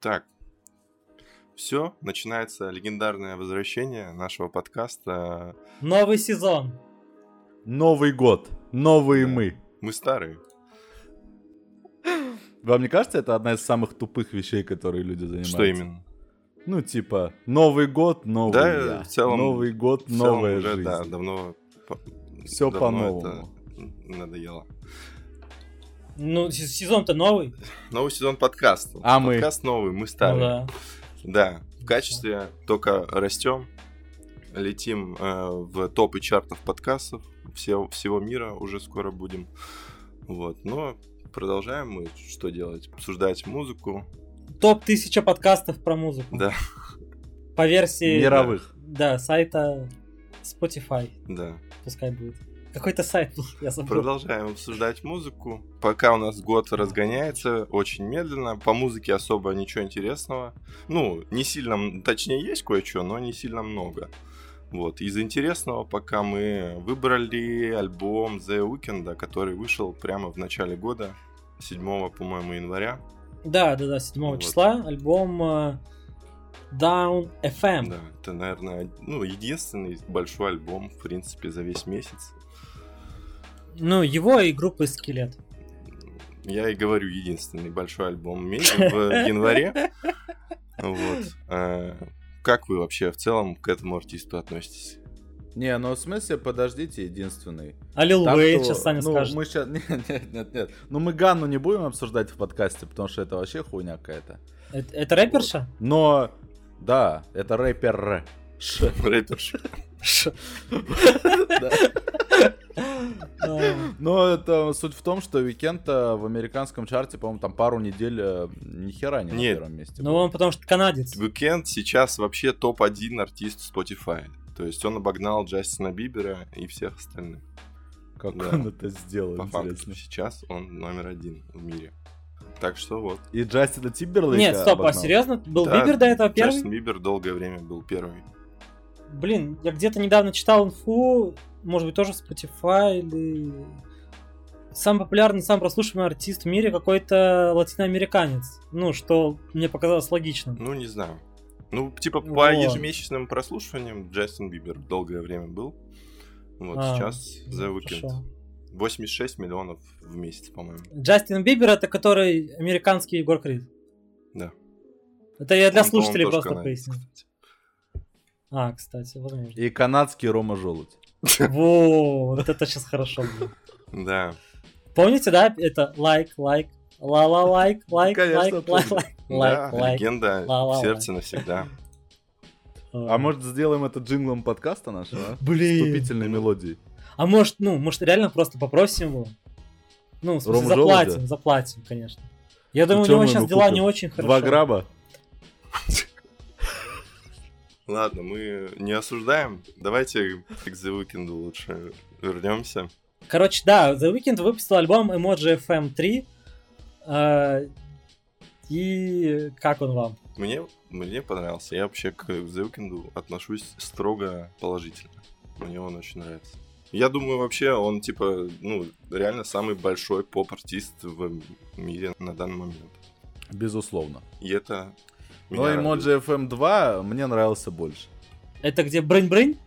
Так, все, начинается легендарное возвращение нашего подкаста. Новый сезон. Новый год. Новые Да. мы. Мы старые. Вам не кажется, это одна из самых тупых вещей, которые люди занимаются? Что именно? Ну, типа, Новый год, новый Да, я. в целом- Новый год, В целом новая уже, жизнь. Да, давно... давно по-новому. это надоело. Ну, сезон-то новый. Новый сезон подкаста. А мы? Подкаст новый, мы Ну старые. да. Да, в качестве только растем, летим э, в топы чартов подкастов все, всего мира уже скоро будем. Вот, но продолжаем мы что делать? Обсуждать музыку. Топ 1000 подкастов про музыку. Да, По версии... Мировых. Да, сайта Spotify. да. Пускай будет. Какой-то сайт я забыл. Продолжаем обсуждать музыку. Пока у нас год разгоняется очень медленно. По музыке особо ничего интересного. Ну, не сильно, точнее, есть кое-что, но не сильно много. Вот. Из интересного пока мы выбрали альбом The Weeknd, который вышел прямо в начале года, 7, по-моему, января. Да, да, да, 7 Вот. числа альбом э, Down FM. Да, это, наверное, ну, единственный большой альбом, в принципе, за весь месяц. Ну, его и группы Скелет. Я и говорю, единственный большой альбом в месяц- в январе. Вот. Э, Как вы вообще в целом к этому артисту относитесь? Не, ну в смысле, подождите, единственный. А Лил Там Уэйн кто- сейчас Саня ну, скажет. Мы сейчас... Нет, нет, нет, нет. Ну мы Ганну не будем обсуждать в подкасте, потому что это вообще хуйня какая-то. Это, это рэперша? Но, да, это рэпер. Ш. Рэперша. Ш- Да. А, Но это суть в том, что Weeknd в американском чарте, по-моему, там пару недель э, ни хера не на первом месте. Ну, он потому что канадец. Weeknd сейчас вообще топ-1 артист Spotify. То есть он обогнал Джастина Бибера и всех остальных. Как да. он это сделал, По факту, интересно. сейчас он номер один в мире. Так что вот. И Джастина Тимберлейка Нет, стоп, а обогнал. серьезно? Был Да, Бибер до этого первый? Джастин Бибер долгое время был первый. Блин, я где-то недавно читал инфу, может быть, тоже в Spotify или... Самый популярный, самый прослушиваемый артист в мире какой-то латиноамериканец. Ну, что мне показалось логичным. Ну, не знаю. Ну, типа, по Вот. ежемесячным прослушиваниям Джастин Бибер долгое время был. Вот А, сейчас The Weeknd. Хорошо. 86 миллионов в месяц, по-моему. Джастин Бибер это который американский Егор Крид. Да. Это я для Он, слушателей просто поясню. кстати. А, кстати, возможно. И канадский Рома Желудь. Во, вот это сейчас хорошо было. Да. Помните, да, это лайк, лайк, ла-ла, лайк, лайк, лайк, лайк, лайк, Да, лайк, лайк. легенда в сердце навсегда. А может сделаем это джинглом подкаста нашего? Блин. Вступительной мелодией. А может, ну, может, реально просто попросим его? Ну, в смысле, Рому заплатим, заплатим, конечно. Я думаю, у него сейчас дела не очень хорошо. Два грамма? Ладно, мы не осуждаем. Давайте к The Weeknd лучше вернемся. Короче, да, The Weeknd выпустил альбом Emoji FM 3. э, И как он вам? Мне, мне понравился. Я вообще к The Weeknd отношусь строго положительно. Мне он очень нравится. Я думаю, вообще он, типа, ну, реально самый большой поп-артист в мире на данный момент. Безусловно. И это... Но Emoji FM 2 мне нравился больше. Это где брынь-брынь?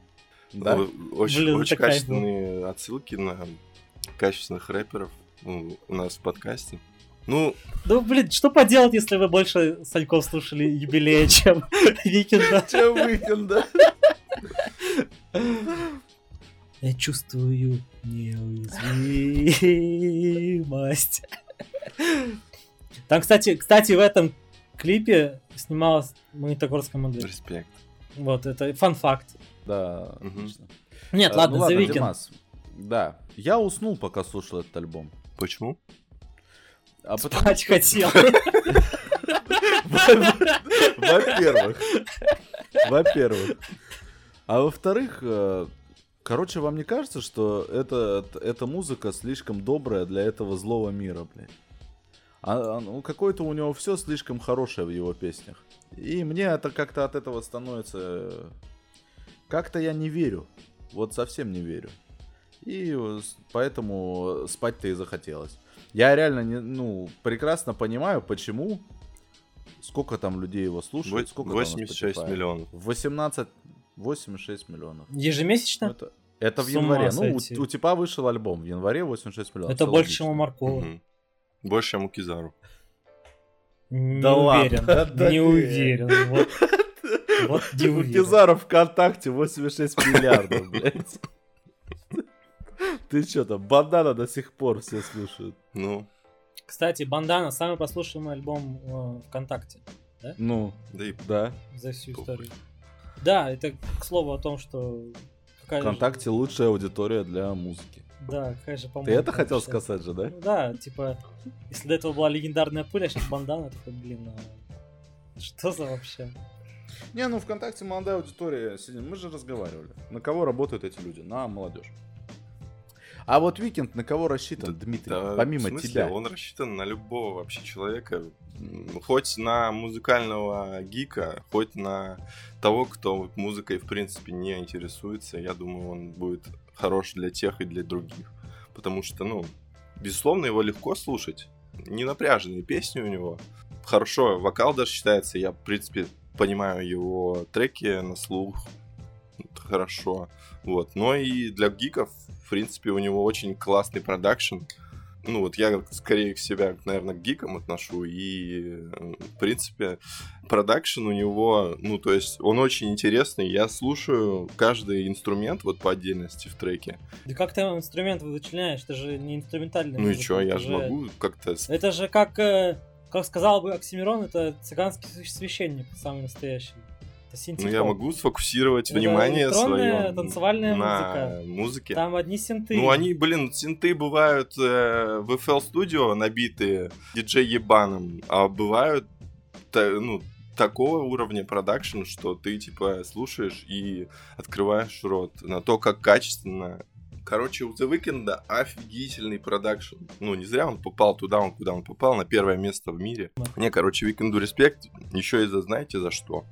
Да? Очень, Блин, очень качественные отсылки на качественных рэперов у нас в подкасте. Ну, Ну, блин, что поделать, если вы больше Саньков слушали юбилея, чем Викенда? Че Уикенда? Я чувствую неуязвимость. Там, кстати, кстати, в этом клипе снималась Магнитогорская модель. респект. Вот, это фан-факт. Да, Мгм. отлично. Нет, Э, ладно, ну The ладно, Weeknd. Да. Я уснул, пока слушал этот альбом. Почему? А потому Спать хотел. Во-первых. Во-первых. А во-вторых, э, короче, вам не кажется, что это, эта музыка слишком добрая для этого злого мира, блядь? А, ну, какое-то у него все слишком хорошее в его песнях. И мне это как-то от этого становится... э, Как-то я не верю. Вот совсем не верю. И поэтому спать-то и захотелось. Я реально, не, ну, прекрасно понимаю, почему Сколько там людей его слушают? Сколько там на 86 Spotify? миллионов. 18, 86 миллионов. Ежемесячно? Это, это в январе. Ну, у, у типа вышел альбом в январе 86 миллионов. Это Всё больше, логично. чем у Маркова. Мгм. Больше, чем у Кизару. Не Да ладно, уверен. да не уверен. Вот, вот не У уверен. Кизара ВКонтакте 86 миллиардов, блядь. Ты что там, бандана до сих пор все слушают. Ну, Кстати, Бандана самый прослушиваемый альбом э, ВКонтакте Ну, да и да. за всю историю. Да, это к слову о том, что какая же- ВКонтакте лучшая аудитория для музыки. Да, какая же, Ты по-моему. это хотел вообще. сказать же, да? Ну да, типа, если до этого была легендарная пыль, а сейчас бандана, такой, блин, а что за вообще? Не, ну ВКонтакте молодая аудитория сидит. Мы же разговаривали. На кого работают эти люди? На молодежь. А вот Викенд на кого рассчитан, Дмитрий? Да, Помимо в смысле, тебя. он рассчитан на любого вообще человека. Хоть на музыкального гика, хоть на того, кто музыкой в принципе не интересуется. Я думаю, он будет хорош для тех и для других. Потому что, ну, безусловно, его легко слушать. Не напряженные песни у него. Хорошо, вокал даже считается. Я, в принципе, понимаю его треки на слух. Хорошо. Вот. Но и для гиков, в принципе, у него очень классный продакшн. Ну, вот я скорее к себя, наверное, к гикам отношу. И, в принципе, продакшн у него, ну, то есть, он очень интересный. Я слушаю каждый инструмент вот по отдельности в треке. Да как ты инструмент вычленяешь? Это же не инструментальный. Ну и чё, я же могу как-то... Это же как, э, как сказал бы Оксимирон, это цыганский свя- священник, самый настоящий. Это Ну, синтепоп. я могу сфокусировать Это внимание свое танцевальная на музыке. Там одни синты. Ну, они, блин, синты бывают э, в FL Studio набитые диджей-ебаном, а бывают, та- ну, такого уровня продакшн, что ты, типа, слушаешь и открываешь рот на то, как качественно Короче, у The Weeknd офигительный продакшн. Ну, не зря он попал туда, он куда он попал, на первое место в мире. Не, короче, Weeknd'у респект. Еще и за, знаете, за что?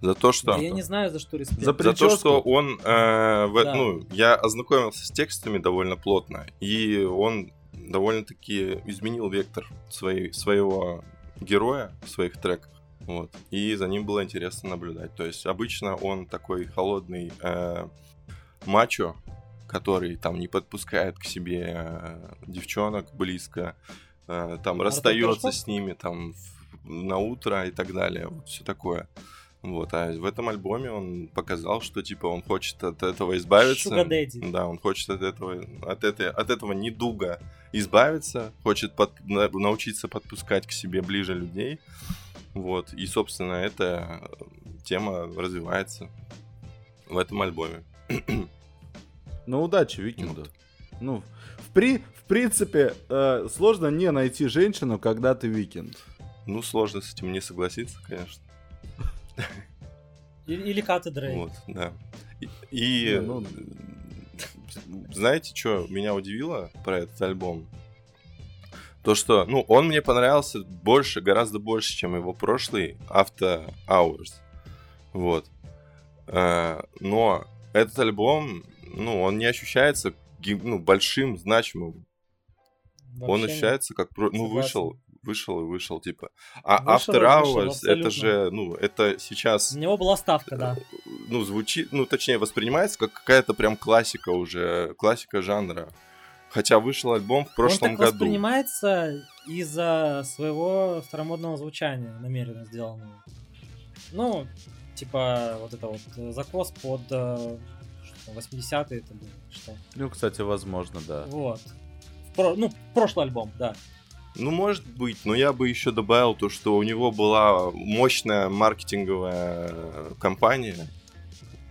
За то, что... Да я не знаю, за что респект. За За то, что он, э, в- Да. ну, я ознакомился с текстами довольно плотно, и он довольно-таки изменил вектор своей, своего героя в своих треках. Вот. И за ним было интересно наблюдать. То есть обычно он такой холодный э, мачо, который там не подпускает к себе э, девчонок близко, э, там Артур расстается с ними там в- на утро и так далее. Вот все такое. Вот, а в этом альбоме он показал, что типа он хочет от этого избавиться. Да, он хочет от этого, от этой, от этого недуга избавиться, хочет под- на- научиться подпускать к себе ближе людей. Вот, и, собственно, эта тема развивается в этом альбоме. Ну, удачи Викенду. Ну, в, при, в принципе, э, сложно не найти женщину, когда ты Викенд. Ну, сложно с этим не согласиться, конечно. Или Каты Дрей. Вот, да. И, и, ну- знаете, что меня удивило про этот альбом? То, что, ну, он мне понравился больше, гораздо больше, чем его прошлый After Hours. Вот. Э, Но этот альбом, ну, он не ощущается ну, большим, значимым. он Вообще нет. ощущается как... Ну, вышел, вышел и вышел, типа. А Вышел After и вышел, Hours, это же, ну, это сейчас За него была ставка, да. ну, звучит, ну, точнее, воспринимается как какая-то прям классика уже, классика жанра. Хотя вышел альбом в прошлом Он так году. воспринимается из-за своего старомодного звучания, намеренно сделанного. Ну, типа, вот это вот э, закос под э, что там, 80-е это было, что. Ну, кстати, возможно, да. Вот. В про- Ну, прошлый альбом, да. Ну, может быть, но я бы еще добавил то, что у него была мощная маркетинговая кампания.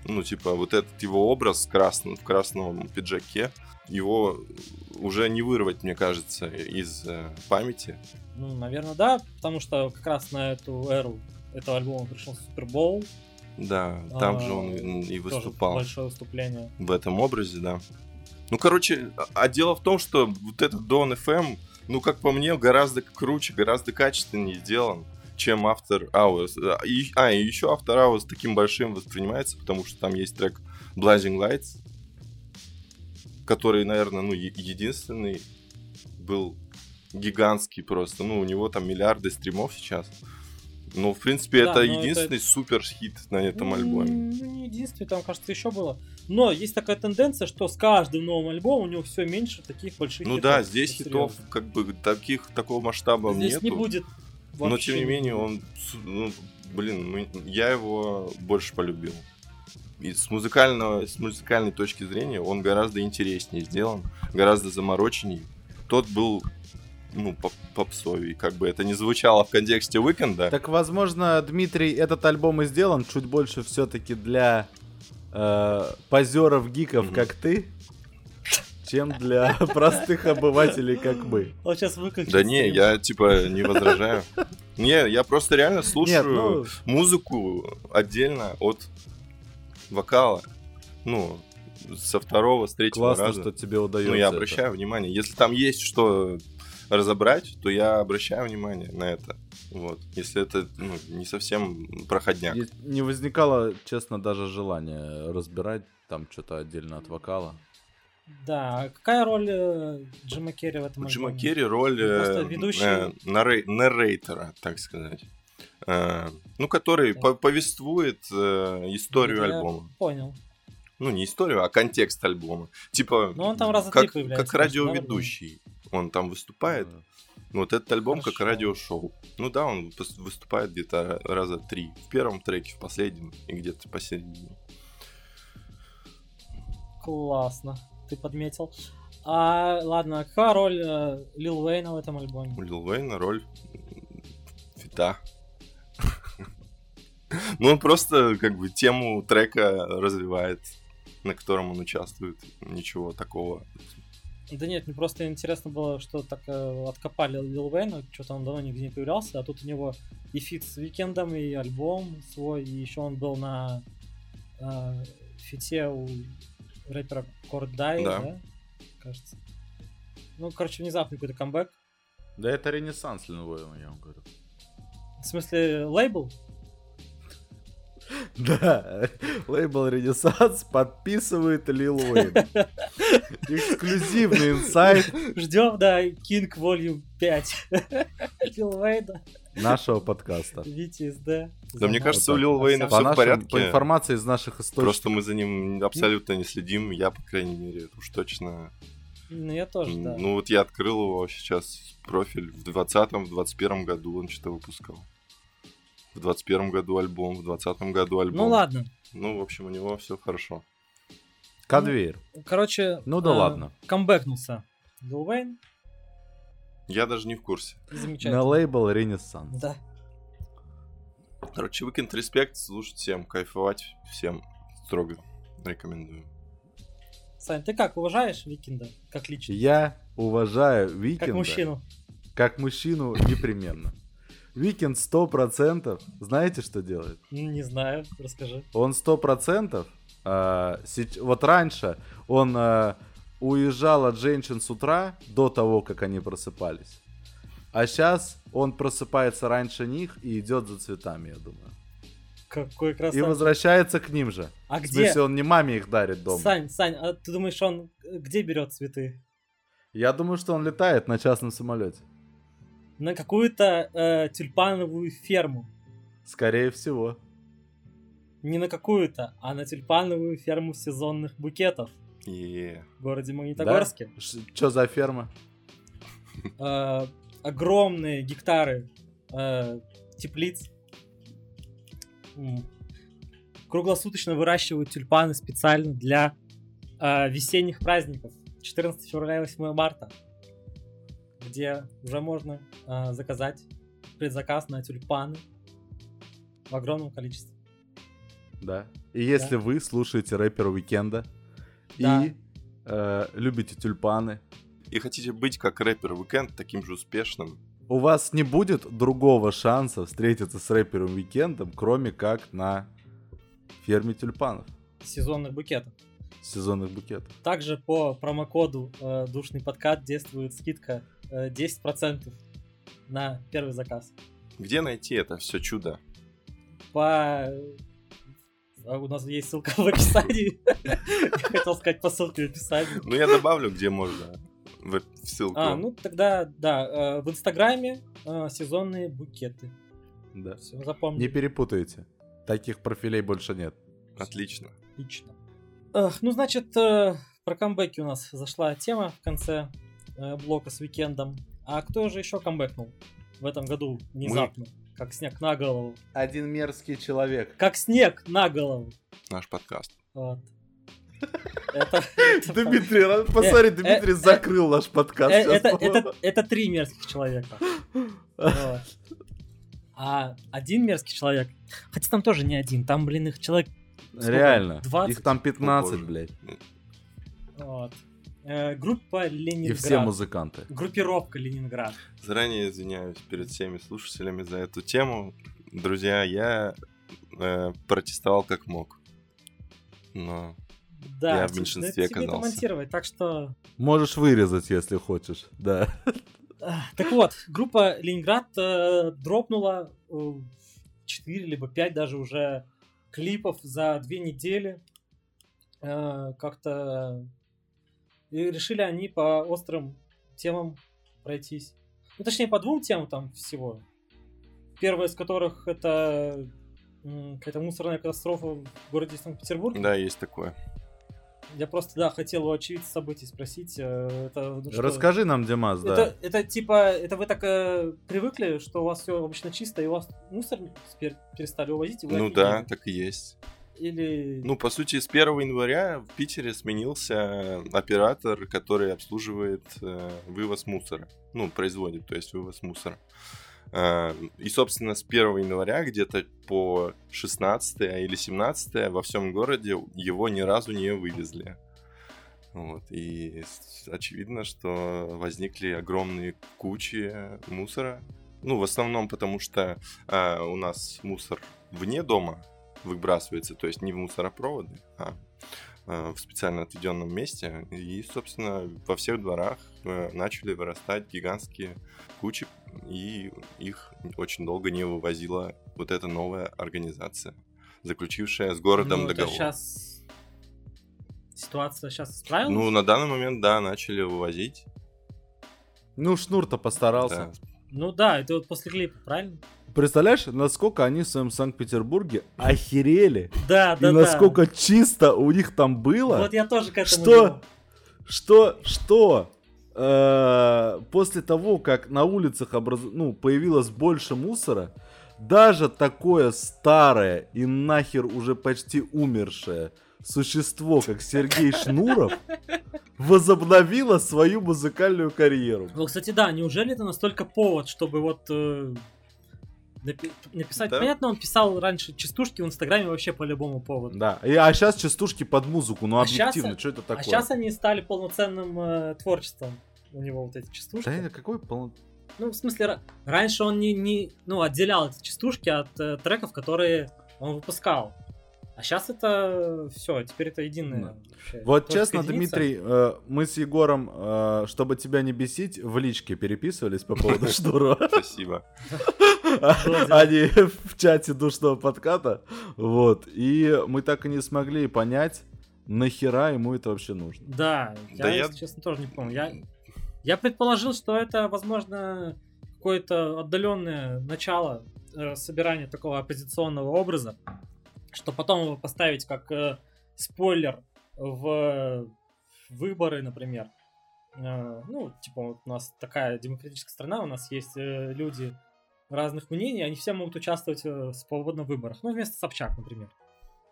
Ну, типа, вот этот его образ красный, в красном пиджаке, его уже не вырвать, мне кажется, из э, памяти. Ну, наверное, да, потому что как раз на эту эру этого альбома пришел Супербол. Да, там А, же он и- и выступал. большое выступление. в этом образе, да. Ну, короче, а- а дело в том, что вот этот Don FM, ну, как по мне, гораздо круче, гораздо качественнее сделан, чем After Hours. А, и, а, еще After Hours таким большим воспринимается, потому что там есть трек Blazing Lights, который, наверное, ну, единственный был гигантский просто. Ну, у него там миллиарды стримов сейчас. Ну, в принципе, Да, это но единственный супер хит на этом альбоме. М, Ну, не единственный, там, кажется, еще было. Но есть такая тенденция, что с каждым новым альбомом у него все меньше таких больших Ну хитов. да, здесь Это хитов серьезно. как бы таких такого масштаба Здесь нету. не будет но вообще тем не менее он, ну, блин, мы- я его больше полюбил. И с музыкального, с музыкальной точки зрения он гораздо интереснее сделан, гораздо замороченней. Тот был, ну, поп- попсовый, как бы это не звучало в контексте Уикенда. Так, возможно, Дмитрий, этот альбом и сделан чуть больше все-таки для э, позеров гиков, Мгм. как ты, чем для простых обывателей, как мы. Он сейчас выключит. Да не, я типа не возражаю. Не, я просто реально Нет, слушаю ну, музыку отдельно от вокала. Ну, со второго, с третьего классно, раза. что тебе удается. Ну, я это. обращаю внимание. Если там есть что разобрать, то я обращаю внимание на это. Вот. Если это ну, не совсем проходняк. Не возникало, честно, даже желания разбирать там что-то отдельно от вокала. Да, а какая роль э, Джима Керри в этом У Джима? Керри роль э, Просто ведущий. э, наррей- наррейтора, так сказать. Э, ну, который Да. по- повествует э, историю Это я альбома. Понял. Ну, не историю, а контекст альбома. Типа, Ну, он там раза как, как радиоведущий. Он там выступает. Э, Вот этот альбом как Хорошо. радиошоу. Ну да, он выступает где-то раза три. В первом треке, в последнем и где-то посередине. Классно. Ты подметил. А, ладно, а какая роль э, Лил Уэйна в этом альбоме? У Лил Уэйна роль фита. Ну, он просто как бы тему трека развивает, на котором он участвует. Ничего такого. Да нет, мне просто интересно было, что так э, откопали Лил Уэйна, что-то он давно нигде не появлялся, а тут у него и фит с Викендом, и альбом свой, и еще он был на э, фите у рэпера Кордай, Да. да. кажется. Ну, короче, внезапный какой-то камбэк. Да это ренессанс Лил Уэйна, я вам говорю. В смысле, лейбл? Да, лейбл Ренессанс подписывает Лил Уэйн. Эксклюзивный инсайт Ждем, да, King Volume 5. Лил Уэйна, нашего подкаста. VTSD. Да мне кажется, у Лил Уэйна По, в порядке. по информации из наших источников. Просто мы за ним абсолютно не следим. Я, по крайней мере, уж точно. Ну, я тоже, да. Ну вот я открыл его сейчас профиль в 20-м, в 21 году он что-то выпускал. В 21 году альбом, в 20 году альбом. Ну ладно. Ну, в общем, у него все хорошо. Конвейер. Короче, Ну да э, ладно. камбэкнулся Лил Уэйн. Я даже не в курсе. Замечательно. На лейбл Ренессанс. Да. Короче, Weeknd Респект, слушать всем, кайфовать всем строго рекомендую. Сань, ты как, уважаешь Викенда? Как личность? Я уважаю Викенда. Как мужчину. Как мужчину непременно. Викенд 100% знаете, что делает? Не знаю, расскажи. Он 100% а, сеч- вот раньше он а, уезжал от женщин с утра до того, как они просыпались. А сейчас он просыпается раньше них и идет за цветами, я думаю. Какой И красавчик. возвращается к ним же. А В где? смысле, он не маме их дарит дома. Сань, Сань, а ты думаешь, он э, где берет цветы? Я думаю, что он летает на частном самолете. На какую-то э, тюльпановую ферму. Скорее всего. Не на какую-то, а на тюльпановую ферму сезонных букетов И в городе Магнитогорске. Что за ферма? Э, огромные гектары э, теплиц. Круглосуточно выращивают тюльпаны специально для э, весенних праздников. 14 февраля и 8 марта. Где уже можно э, заказать предзаказ на тюльпаны в огромном количестве. Да. И если вы слушаете рэпера Уикенда Да. и э, любите тюльпаны, И хотите быть как рэпер Weeknd таким же успешным, у вас не будет другого шанса встретиться с рэпером Уикендом, кроме как на ферме тюльпанов Сезонных букетов. сезонных букетов. Также по промокоду э, душный подкат действует скидка 10% на первый заказ. где найти это все чудо? По... а у нас есть ссылка в описании. Я хотел сказать по ссылке в описании. Ну, я добавлю, где можно в, ссылку. А, ну тогда, да, э, в Инстаграме э, сезонные букеты. Да. Все, запомни. Не перепутайте. Таких профилей больше нет. Отлично. Отлично. Ну, значит, э, про камбэки у нас зашла тема в конце э, блока с уикендом. А кто же еще камбэкнул в этом году внезапно? Как снег на голову. Один мерзкий человек. Как снег на голову. Наш подкаст. Вот. Дмитрий, посмотри, э, Дмитрий э, закрыл наш подкаст. э, это, три мерзких человека. А один мерзкий человек, хотя там тоже не один, там, блин, их человек? Реально. 20? Их там 15, боже. блядь. Вот. Э, группа И Ленинград. все музыканты. Группировка Ленинград. Заранее извиняюсь перед всеми слушателями за эту тему. Друзья, я э, протестовал как мог. Но Да, Я в меньшинстве это тебе это оказался. монтировать, так что... Можешь вырезать, если хочешь. Да. Ах, Так вот, группа Ленинград э, дропнула 4 либо 5 даже уже клипов за две недели. Э, как-то... И решили они по острым темам пройтись. Ну, точнее, по двум темам там всего. Первая из которых это какая-то мусорная катастрофа в городе Санкт-Петербург. да, есть такое. Я просто, да, хотел у очевидца событий спросить. э, Это, ну, что- Расскажи нам, Димас, да. Это, это типа, это вы так э, привыкли, что у вас все обычно чисто, и у вас мусор перестали увозить? и вы Ну да, так и есть. Или... Ну, по сути, с 1 января в Питере сменился оператор, который обслуживает э, вывоз мусора. Ну, производит, то есть вывоз мусора. Э, и, собственно, с 1 января где-то по 16 или 17 во всем городе его ни разу не вывезли. Вот. И очевидно, что возникли огромные кучи мусора. Ну, в основном потому, что э, у нас мусор вне дома выбрасывается, то есть не в мусоропроводы, а э, в специально отведенном месте. И, собственно, во всех дворах э, начали вырастать гигантские кучи, и их очень долго не вывозила вот эта новая организация, заключившая с городом ну, договор. сейчас ситуация сейчас исправилась? Ну, на данный момент, да, начали вывозить. Ну, Шнур-то постарался. Да. Ну да, это вот после клипа, правильно? Представляешь, насколько они в своем Санкт-Петербурге охерели? Да, да, и да. насколько чисто у них там было? Вот я тоже к этому Что? веду. Что, что э, после того, как на улицах образ... ну, появилось больше мусора, даже такое старое и нахер уже почти умершее существо, как Сергей Шнуров, возобновило свою музыкальную карьеру. Ну, кстати, да, неужели это настолько повод, чтобы вот э, напи- написать... Да. Понятно, он писал раньше частушки в Инстаграме вообще по любому поводу. Да, и, а сейчас частушки под музыку, ну А объективно, что это такое? А сейчас они стали полноценным э, творчеством. У него вот эти частушки. Да это какой полно... Ну, в смысле, ра- раньше он не, не ну, отделял эти частушки от э, треков, которые он выпускал. А сейчас это все, теперь это единое. Да. вообще Вот честно, единица. Дмитрий, э, мы с Егором, э, чтобы тебя не бесить, в личке переписывались по поводу Шнурова. Спасибо. не в чате душного подката. Вот. И мы так и не смогли понять, нахера ему это вообще нужно. Да, я, Да я- если честно, тоже не помню. Я, я предположил, что это, возможно, какое-то отдаленное начало э, собирания такого оппозиционного образа, что потом его поставить как э, спойлер в выборы, например. Э, ну, типа, вот у нас такая демократическая страна, у нас есть э, люди разных мнений, они все могут участвовать э, в выборах. Ну, вместо Собчак, например.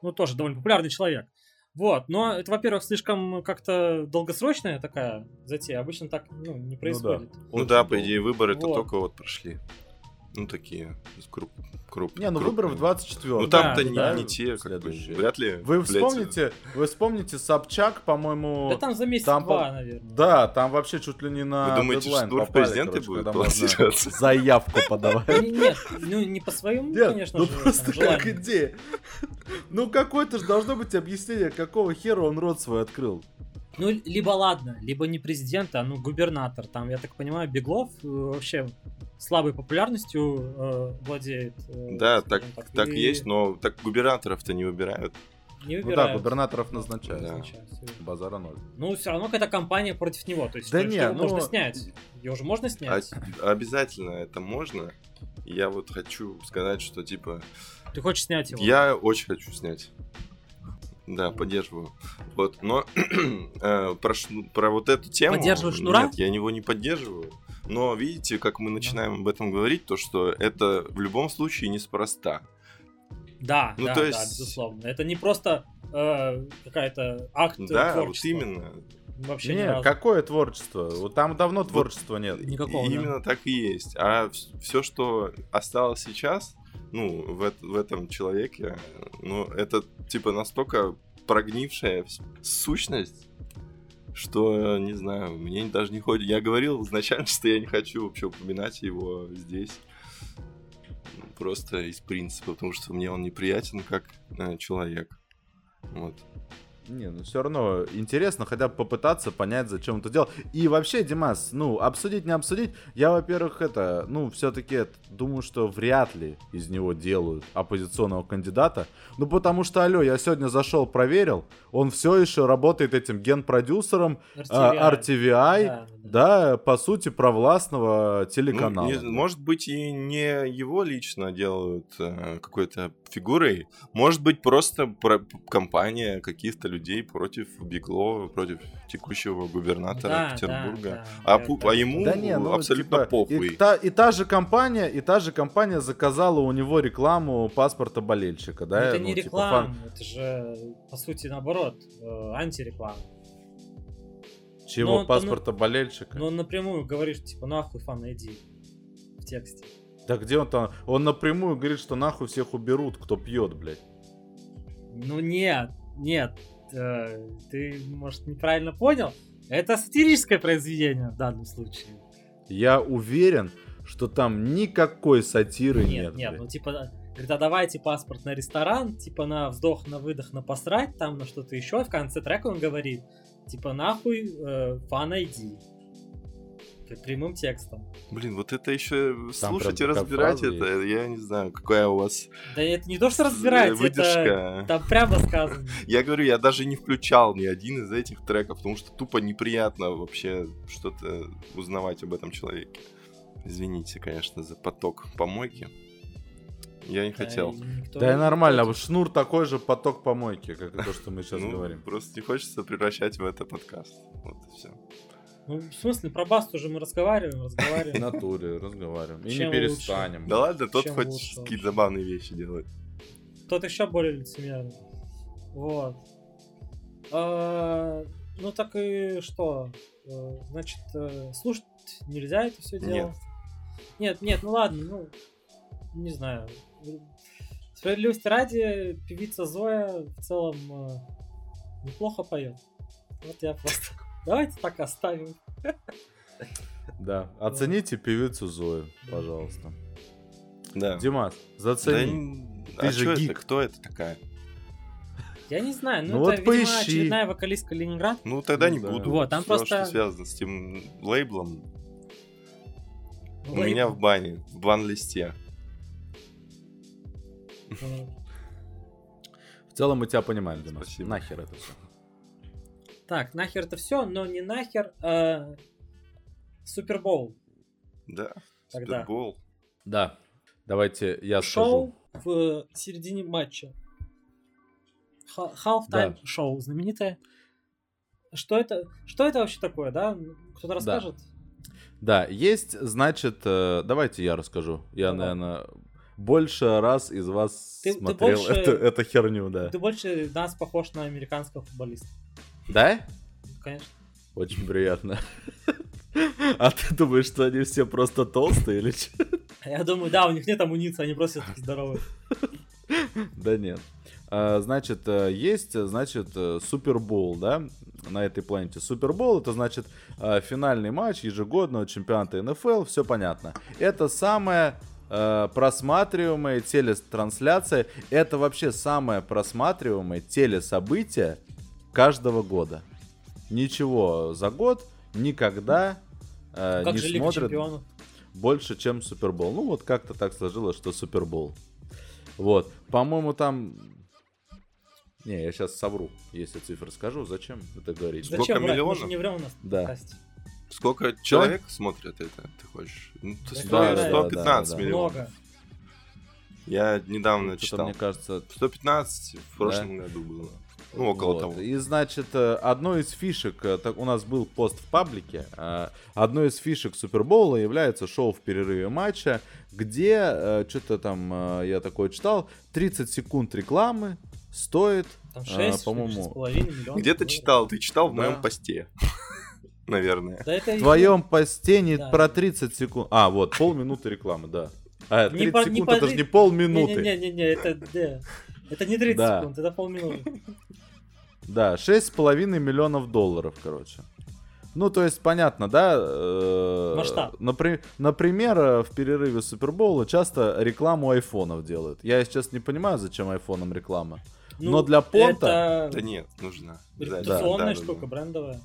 Ну, тоже довольно популярный человек. Вот, но это, во-первых, слишком как-то долгосрочная такая затея. Обычно так ну, не происходит. Ну Очень да, по идее, выборы-то Вот. только вот прошли. Ну, такие круп, круп, Не, ну выборы в 24 Ну Да, там-то не, да. не те, как бы, Следующие. вряд ли. Вы блядь, вспомните, вы вспомните Собчак, по-моему... Да там за там месяц-два, по- наверное. Да, там вообще чуть ли не на Вы думаете, Шнур в президенты будет баллотироваться? заявку подавать. Не- Нет, ну не по своему, конечно ну просто там, как идея. Ну какое-то же должно быть объяснение, какого хера он рот свой открыл. Ну, либо ладно, либо не президент, а ну губернатор. Там, я так понимаю, Беглов э, вообще слабой популярностью э, владеет. э, Да, скажем так, так И- есть, но так губернаторов-то не выбирают. Не Ну да, выбирают. губернаторов назначают. Да. Назначают. Базара ноль. Ну, все равно какая-то кампания против него. То есть, Да не, ну- можно снять. Его же можно А- снять. обязательно это можно. Я вот хочу сказать, что типа Ты хочешь снять его? Я очень хочу снять. Да, поддерживаю. Вот, но э, про, шну- про вот эту тему... Поддерживаешь Шнура? Нет, я его не поддерживаю. Но видите, как мы начинаем об этом говорить, то что это в любом случае неспроста. Да, Ну, да, то да, есть- безусловно. Это не просто э, какая-то акт Да, вот творчества. именно. Вообще ни Не, разу. какое творчество? Вот там давно творчества нет. Никакого, да. Именно так и есть. А все, что осталось сейчас, ну, в, в этом человеке, ну, это типа настолько прогнившая сущность, что, не знаю, мне даже не ходит. Я говорил изначально, что я не хочу вообще упоминать его здесь. Просто из принципа, потому что мне он неприятен как э, человек. Вот. Не, ну все равно интересно хотя бы попытаться понять, зачем это делал. И вообще, Димас, ну, обсудить, не обсудить, я, во-первых, это, ну, все-таки думаю, что вряд ли из него делают оппозиционного кандидата. Ну, потому что, алло, я сегодня зашел, проверил, он все еще работает этим генпродюсером а, RTVI, Да, да, по сути, провластного Ну, телеканала. не- может быть, и не его лично делают э, какой-то фигурой. Может быть, просто про- компания каких-то людей против Беглова, против текущего губернатора Да, Петербурга. да, да. а, Да, а ему Да не, ну, абсолютно типа, похуй. И та, и та же компания, и та же компания заказала у него рекламу паспорта болельщика, Ну, да? это ну, не типа, реклама, фан- это же, по сути, наоборот, э, антиреклама. Чего Ну, он- паспорта болельщика? Но он напрямую говорит, типа, нахуй фан, иди. В тексте. Да где он там? Он напрямую говорит, что нахуй всех уберут, кто пьет, блядь. Ну нет, нет, ты, может, неправильно понял. Это сатирическое произведение в данном случае. Я уверен, что там никакой сатиры нет. Нет, нет, ну типа, говорит, а давайте паспорт на ресторан, типа на вздох, на выдох, на посрать, там на что-то еще. В конце трека он говорит, типа, нахуй э, фан иди. Прямым текстом. Блин, вот это еще Там слушать и разбирать это, я не знаю, какая у вас Да это не то, что разбирать, это выдержка. там прямо сказано. Я говорю, я даже не включал ни один из этих треков, потому что тупо неприятно вообще что-то узнавать об этом человеке. Извините, конечно, за поток помойки. Я не хотел. Да, и никто Да и не нормально, против. шнур такой же поток помойки, как и то, что мы сейчас Ну, говорим. Просто не хочется превращать в это подкаст. Вот и все. Ну, в смысле, про бас уже мы разговариваем, В разговариваем. натуре разговариваем. И Чем не перестанем. Да ладно, тот Чем хоть лучше какие-то забавные вещи делает. Тот еще более лицемерный. Вот. А, Ну так и что? Э, Значит, э, слушать нельзя это все дело? Нет. Нет, нет, ну ладно, ну, не знаю. Справедливости ради, певица Зоя в целом э, неплохо поет. Вот я просто... Давайте так оставим. Да. Оцените певицу Зою, пожалуйста. Да. Димас, Да зацени. н- Ты а же чё это? гик. Кто это такая? Я не знаю, ну, Ну это, вот видимо, поищи. очередная вокалистка Ленинград. Ну тогда Ну не да. буду. Вот, там Всё, просто- что связано с тем лейблом. У Лейбл. меня в бане, в бан-листе. В целом мы тебя понимаем, Димас. Спасибо. Нахер это все. Так, нахер это все, но не нахер, а Супербоул. Да. Тогда. Супербол. Да. Давайте я Шоу скажу. в э, середине матча. Halftime Да. шоу знаменитое. Что это, что это вообще такое, да? Кто-то расскажет? Да, есть, значит, э, давайте я расскажу. Я, Давай. наверное, больше раз из вас Ты- ты смотрел больше- эту, эту херню, да. Ты больше нас похож на американского футболиста. Да? Конечно. Очень приятно. А ты думаешь, что они все просто толстые или что? Я думаю, да, у них нет амуниции, они просто такие здоровые. Да нет. А, Значит, э, есть, значит, э, Супербол, да, на этой планете. Супербол это значит э, финальный матч ежегодного чемпионата НФЛ, все понятно. Это самая просматриваемая телетрансляция, это вообще самое просматриваемое телесобытие каждого года. Ничего за год никогда э, Как не же Лига смотрят Чемпионов? больше, чем Супербол. Ну, вот как-то так сложилось, что Супербол. Вот. По-моему, там Не, я сейчас совру, если цифры скажу. Зачем это говорить? Сколько Зачем? Мы миллионов? же не врем у нас Да. Сколько человек смотрят это, ты хочешь? Ну, Да, 100 да, да, 115 да, да. миллионов. Много. Я недавно Что-то, читал. мне кажется, 115 в прошлом году было. Ну, около Вот. того. И значит, э, одной из фишек, э, так, у нас был пост в паблике, э, одной из фишек Супербоула является шоу в перерыве матча, где, что-то там я такое читал, 30 секунд рекламы стоит, Там 6, по-моему, по-моему, миллионов. Где ты долларов. читал? Ты читал в Да. моем посте. Наверное. Да это в твоем посте не Да. про 30 секунд, а, вот, полминуты рекламы, да. А, Не 30 по- не секунд, по это же не полминуты. Не-не-не, это, да. это не 30 Да. секунд, это полминуты. Да, 6,5 миллионов долларов, короче. Ну, то есть, понятно, да? э, Масштаб. напри- например, э, в перерыве Супербоула часто рекламу айфонов делают. Я сейчас не понимаю, зачем айфонам реклама. Но для понта- Да нет, нужна. Репутационная да, да, штука, да. брендовая.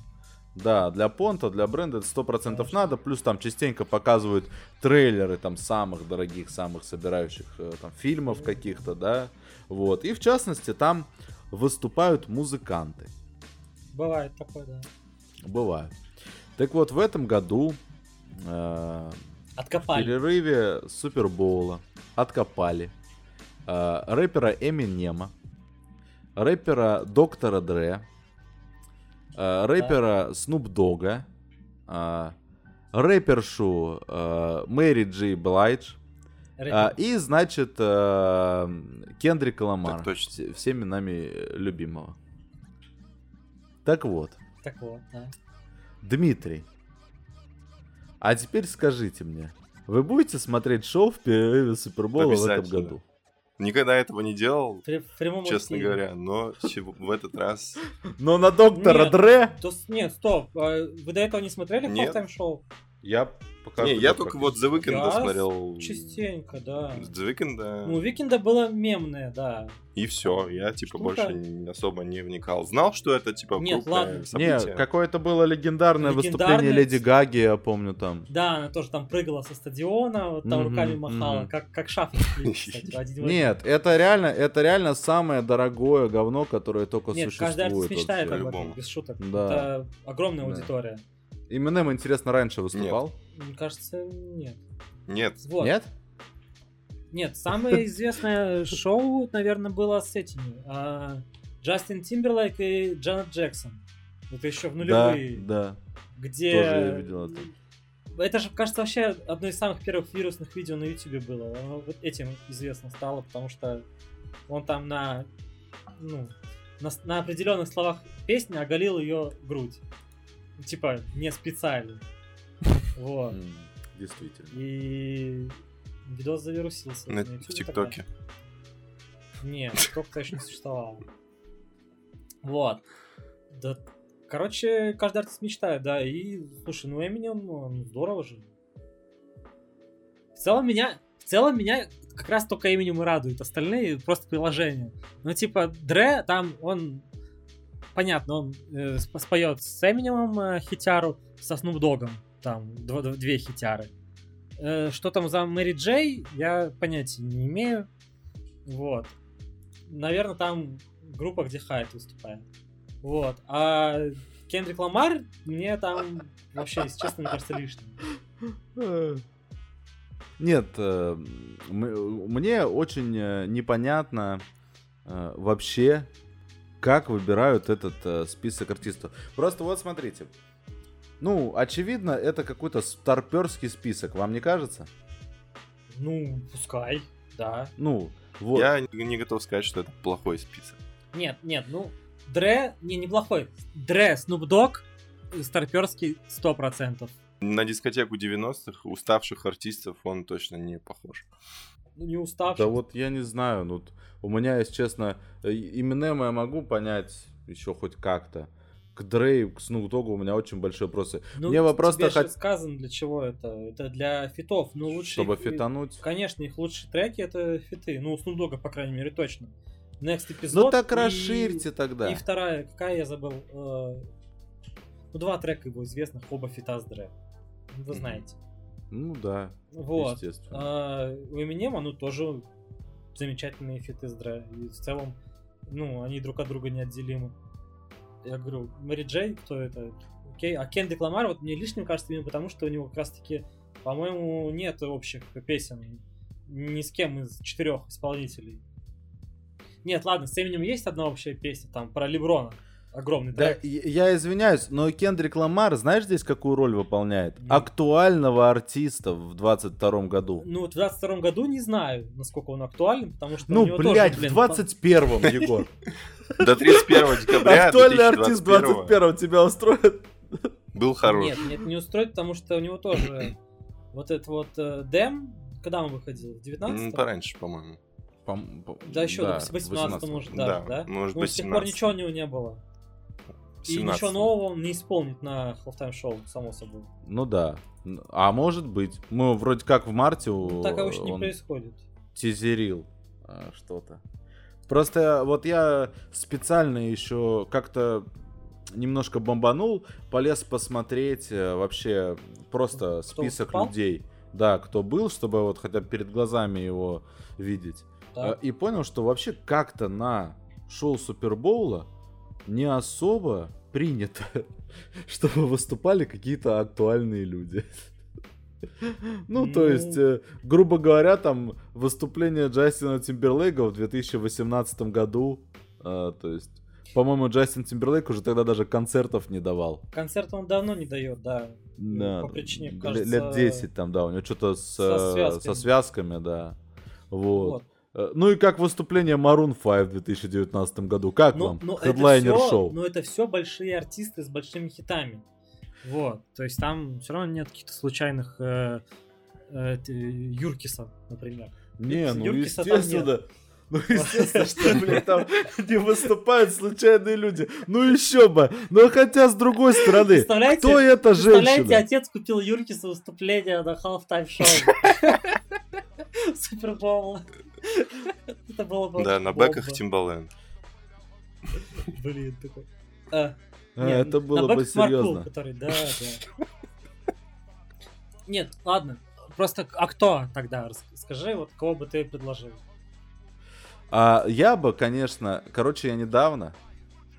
Да, для понта, для бренда это 100% Конечно. надо. Плюс там частенько показывают трейлеры там самых дорогих, самых собирающих э, там фильмов каких-то, да. Вот. И в частности там выступают музыканты. Бывает такое, да. Бывает. Так вот, в этом году э, в перерыве Супербоула откопали э, рэпера Эминема, рэпера Доктора Дре, э, рэпера Снуп Дога, э, рэпершу э, Мэри Джей Блайдж Э, и, значит, э, Кендрика Ламара, Так точно. все- всеми нами любимого. Так вот, Так вот, да. Дмитрий, а теперь скажите мне, вы будете смотреть шоу в перерыве Супербола в этом году? Никогда этого не делал, При- честно эфире. говоря, но в этот раз Но на доктора Нет. Дре То нет, стоп. а Вы до этого не смотрели. Halftime шоу? Я пока... Не, я только вот The Weeknd Я смотрел. Частенько, да. The Weeknd, Ну, у Викинда было мемное, да. и все. Я типа Штука. больше не- особо не вникал. Знал, что это типа Нет, крупное ладно. Событие. какое-то было легендарное, Легендарное. выступление Леди Гаги, я помню там. Да, она тоже там прыгала со стадиона, вот там Мгм, руками махала, мгм. как, как шаф, кстати, один в один. Нет, это реально, это реально самое дорогое говно, которое только Нет, каждый артист существует. мечтает об этом, без шуток. Да. Это огромная Да. аудитория. Eminem, интересно, раньше выступал? Мне кажется, нет. Нет. Вот. Нет? Нет, самое известное шоу, наверное, было с этими. а, Джастин Тимберлейк и Джанет Джексон. Это еще в Да, нулевые. да. где... Тоже я видел это. Это же, кажется, вообще одно из самых первых вирусных видео на Ютубе было. Оно вот этим известно стало, потому что он там на, ну, на, на определенных словах песни оголил ее грудь. Ну, Типа, не специально. Вот. Действительно. И видос завирусился. На- в. ТикТоке. Нет, ТикТок-то еще не существовало. Вот. Да, короче, каждый артист мечтает, да. И, слушай, ну Эминем, ну, здорово же. В целом меня, в целом меня как раз только Эминем и радует. Остальные просто приложения. Ну, типа, Дре, там он, понятно, он э, сп- споет с Эминемом э, хитяру, со Снуп Догом. Там дв- дв- две хитяры. Э, что там за Мэри Джей, я понятия не имею. Вот. Наверное, там группа, где Хайт выступает. Вот. А Кендрик Ламар мне там вообще, если честно, мне кажется, лишним. Нет, э, м- мне очень э, непонятно э, вообще, как выбирают этот э, список артистов. Просто вот смотрите. Ну, очевидно, это какой-то старперский список, вам не кажется? Ну, пускай, да. Ну, вот. Я не не готов сказать, что это плохой список. Нет, нет, ну, Дре, не, неплохой. Дре, Snoop Dogg, старперский 100%. На дискотеку 90-х уставших артистов он точно не похож. Ну, не уставший. Да вот я не знаю, ну у меня, если честно, э, Eminem я могу понять еще хоть как-то. К Дрей, к Snoop Dogg у меня очень большие вопросы. Ну, Мне вопрос тебе хот- сказано, для чего это. Это для фитов. Ну, лучше Чтобы их- фитануть. Конечно, их лучшие треки это фиты. Ну, у Snoop Dogg, по крайней мере, точно. Next эпизод. Ну так и- расширьте тогда. И вторая, какая я забыл? э, Ну, два трека его известных, оба фита с Дре. Вы знаете. Ну да, Вот. естественно. А у Эминема, ну, тоже замечательные фиты с Дре. И в целом Ну, они друг от друга неотделимы. Я говорю, Мэри Джей, кто это? Окей, а Кендрик Ламар вот мне лишним кажется именно потому, что у него как раз-таки, по-моему, нет общих песен ни с кем из четырех исполнителей. Нет, ладно, с Эминем есть одна общая песня, там, про Леброна. Огромный Да, трек. я я извиняюсь, но Кендрик Ламар, знаешь здесь какую роль выполняет? Ну. Актуального артиста в 22 году. Ну, вот в 22 году не знаю, насколько он актуален, потому что Ну, блядь, тоже, блин, в 21-м, Егор. До 31 декабря Актуальный артист 2021 21-м тебя устроит? был хорош. Нет, нет, не устроит, потому что у него тоже вот этот вот э, Дэм, когда он выходил? В М, 19 Пораньше, по-моему. Пом- по- Да, еще да, в 18 может Да, да? может ну, быть, с тех пор 17. ничего у него не было. И 17. ничего нового он не исполнит на Halftime шоу, само собой. Ну да. А может быть. Мы вроде как в марте у- Ну, так обычно не происходит. тизерил а, что-то. Просто вот я специально еще как-то немножко бомбанул, полез посмотреть э, вообще просто Кто список выступал? людей, да, кто был, чтобы вот хотя бы перед глазами его видеть. Так. Э, И понял, что вообще как-то на шоу Супербоула не особо принято, чтобы выступали какие-то актуальные люди. Ну, то Ну. есть, э, грубо говоря, там выступление Джастина Тимберлейка в 2018 году, э, то есть, по-моему, Джастин Тимберлейк уже тогда даже концертов не давал. Концерт он давно не дает, да. Да, по причине, кажется, лет 10 там, да, у него что-то с, со связками. со связками, да. Вот. Вот. Э, Ну и как выступление Maroon 5 в 2019 году. Как Ну, вам? ну, это Хедлайнер всё- шоу. Ну, это все большие артисты с большими хитами. Вот. То есть там все равно нет каких-то случайных э, э, Юркисов, например. Не, ну Юркиса естественно. Ну, естественно, что, блин, там не выступают случайные люди. Ну еще бы. Но хотя с другой стороны, Представляете? кто Представляете, женщина? отец купил Юркису выступление на Halftime шоу. Супербол. Это было бы Да, на бэках Timbaland. Блин, такой. А, А, нет, Это было бы серьезно. который, да, да. Нет, ладно. Просто, а кто тогда? Скажи, вот кого бы ты предложил? А я бы, конечно, короче, я недавно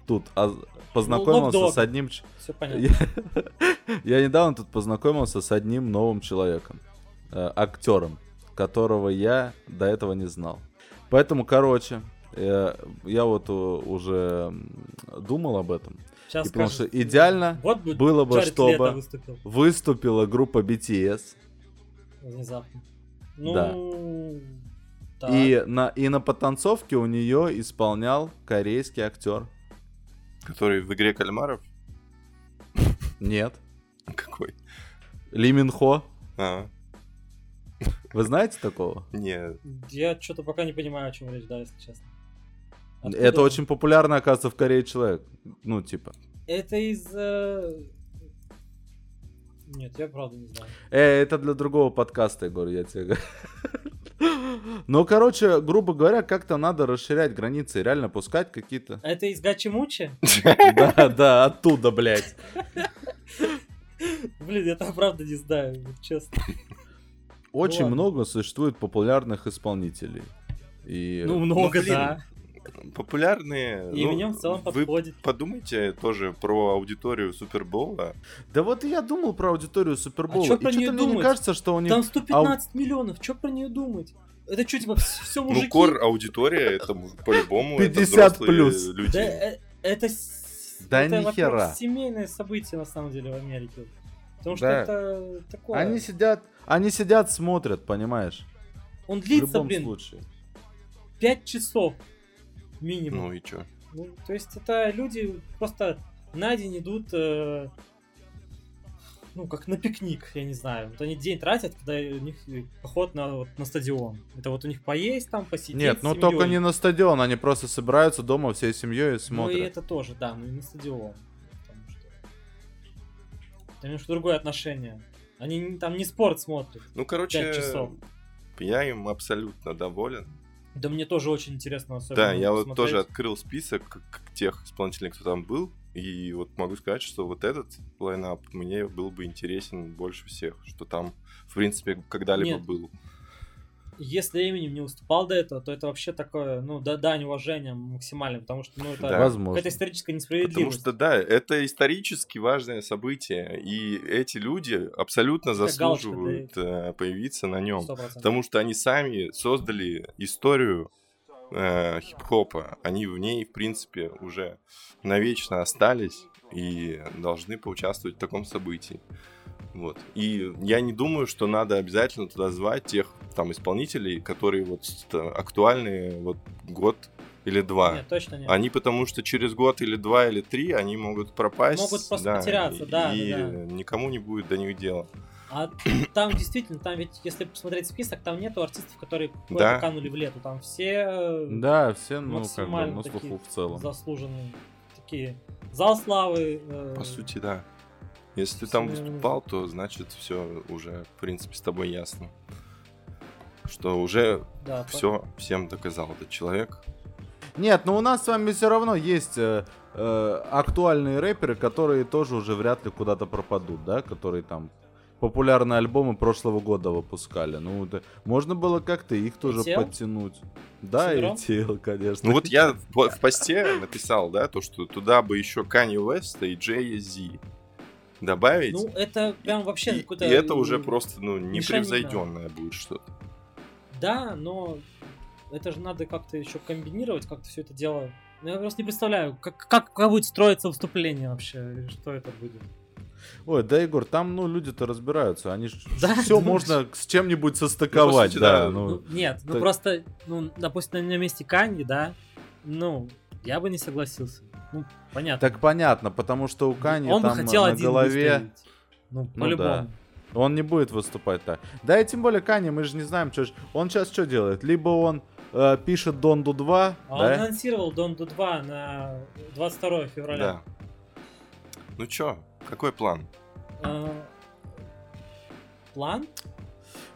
тут а, познакомился Лок-дог. с одним... Все понятно. Я, я недавно тут познакомился с одним новым человеком, э, актером, которого я до этого не знал. Поэтому, короче, э, я вот э, уже думал об этом. Сейчас И потому что идеально вот бы было бы, чтобы выступил выступила группа BTS, внезапно. Ну, Да. так. и на, и на потанцовке у нее исполнял корейский актер. Который в игре кальмаров? Нет. Какой? Ли Мин Хо. А, Вы знаете такого? нет. Я что-то пока не понимаю, о чем речь, да, если честно. Откуда Это очень популярно, оказывается, в Корее человек. Ну, типа. Это из... э, Нет, я правда не знаю. Э, это для другого подкаста, Егор, я тебе говорю. Ну, короче, грубо говоря, как-то надо расширять границы, реально пускать какие-то... Это из Гачи-Мучи? Да, да, оттуда, блядь. Блин, я там правда не знаю, честно. Очень ладно. много существует популярных исполнителей. И... Ну, много, блин, да. Популярные. И ну, в целом вы подходит. подумайте тоже про аудиторию Супербола. Да вот и я думал про аудиторию Супербола. А и про что-то неё мне не думать? кажется, что у них... Там 115 миллионов, что про нее думать? Это что, типа, все мужики? Ну, кор аудитория, это по-любому. это 50 взрослые плюс. Люди. Да, э, это... Да это, ни во-первых, хера. семейное событие, на самом деле, в Америке. Потому что Да. это такое... Они сидят, они сидят, смотрят, понимаешь? Он В длится, любом блин, случае. 5 часов минимум. Ну и чё? Ну, то есть это люди просто на день идут, э, ну, как на пикник, я не знаю. Вот они день тратят, когда у них поход на, вот, на стадион. Это вот у них поесть там, посидеть Нет, ну только не на стадион, они просто собираются дома всей семьей и Ну смотрят. и это тоже, да, ну и на стадион. Потому что... Это немножко другое отношение. Они там не спорт смотрят. Ну, короче, часов. я им абсолютно доволен. Да мне тоже очень интересно особенно Да, я вот посмотреть. тоже открыл список тех исполнителей, кто там был. И вот могу сказать, что вот этот лайнап мне был бы интересен больше всех, что там, в принципе, когда-либо был. Если Эминем не уступал до этого, то это вообще такое, ну, да, дань уважения максимально, потому что, ну, это Да. Возможно. какая-то историческая несправедливость. Потому что, да, это исторически важное событие, и эти люди абсолютно Как галочка заслуживают э, появиться на нем. 100%. Потому что они сами создали историю э, хип-хопа. Они в ней, в принципе, уже навечно остались и должны поучаствовать в таком событии. Вот. И я не думаю, что надо обязательно туда звать тех там исполнителей, которые вот с- актуальны вот год или два. Нет, точно нет. Они потому что через год или два или три они могут пропасть. Могут просто потеряться, да, И да, да. никому не будет до них дела. А там действительно, там ведь, если посмотреть список, там нету артистов, которые Да. канули в лету. Там все э, Да, все, ну, как бы, максимально на такие слуху в целом. заслуженные. Такие. Зал славы. э, По сути, да. Если ты там выступал, то значит все уже, в принципе, с тобой ясно. Что уже да, по- все всем доказал этот человек. Нет, но у нас с вами все равно есть э, э, актуальные рэперы, которые тоже уже вряд ли куда-то пропадут, да, которые там популярные альбомы прошлого года выпускали. Ну, да, можно было как-то их тоже ETL? подтянуть. Да, и Синдром? тел, конечно. Ну вот я в, посте написал, да, то, что туда бы еще Kanye West и Jay-Z добавить. Ну, это прям вообще и, какой-то... и это уже э, просто, ну, непревзойденное будет что-то. Да, но это же надо как-то еще комбинировать, как-то все это дело. Ну, Я просто не представляю, как, как, как будет строиться выступление вообще, что это будет. Ой, да, Егор, там, ну, люди-то разбираются. Они Да, все ты можно с чем-нибудь состыковать, Ну, да. да. ну. Ну, нет, ну так- просто, ну, допустим, на месте Канди, да, ну, я бы не согласился. Ну, понятно. Так понятно, потому что у Кани Он бы там хотел на один голове... Ну, Ну по-любому. Он не будет выступать так. Да и тем более Кани, мы же не знаем, что ж- Он сейчас что делает? Либо он э, пишет Донду 2, А он да? анонсировал Донду 2 на 22 февраля. Да. Ну чё, какой план? А, План?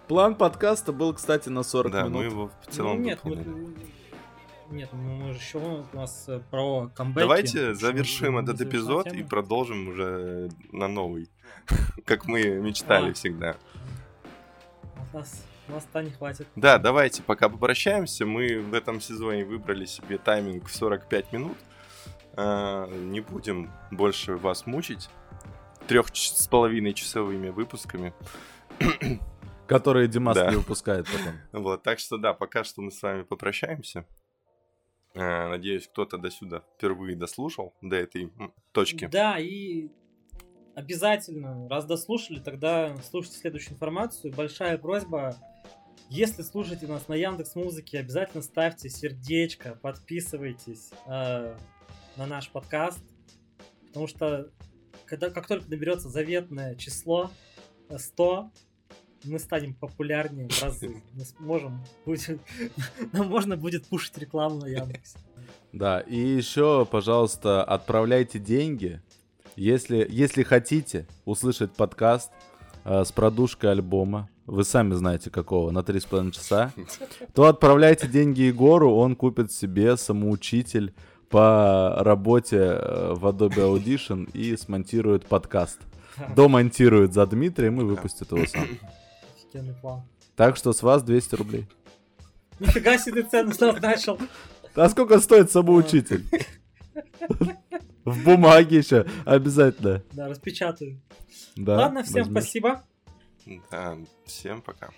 План подкаста был, кстати, на 40 да, минут. мы его в целом ну, нет, мы- выполнили. нет, ну, мы же еще у нас э, про камбэки. Давайте завершим этот эпизод тема? и продолжим уже на новый. Как мы мечтали всегда. У нас, у нас-то не хватит. Да, давайте пока попрощаемся. Мы в этом сезоне выбрали себе тайминг в 45 минут. А, Не будем больше вас мучить трех с половиной часовыми выпусками. Которые Димас Да. не выпускает потом. Вот, так что да, пока что мы с вами попрощаемся. А, Надеюсь, кто-то до сюда впервые дослушал до этой точки. Да, и обязательно, раз дослушали, тогда слушайте следующую информацию. Большая просьба, если слушаете нас на Яндекс Музыке, обязательно ставьте сердечко, подписывайтесь э, на наш подкаст, потому что когда, как только наберется заветное число э, 100, мы станем популярнее в разы. Мы сможем, будет, нам можно будет пушить рекламу на Яндексе. Да, и еще, пожалуйста, отправляйте деньги. Если, если хотите услышать подкаст э, с продушкой альбома, вы сами знаете какого, на 3,5 часа, то отправляйте деньги Егору, он купит себе самоучитель по работе э, в Adobe Audition и смонтирует подкаст. Домонтирует за Дмитрием и выпустит его сам. Офигенный план. Так что с вас 200 рублей. Нифига себе ты цену назначил. А сколько стоит самоучитель? В бумаге еще обязательно. Да, распечатаю. Да, Ладно, всем возьмешь. спасибо. Да, всем пока.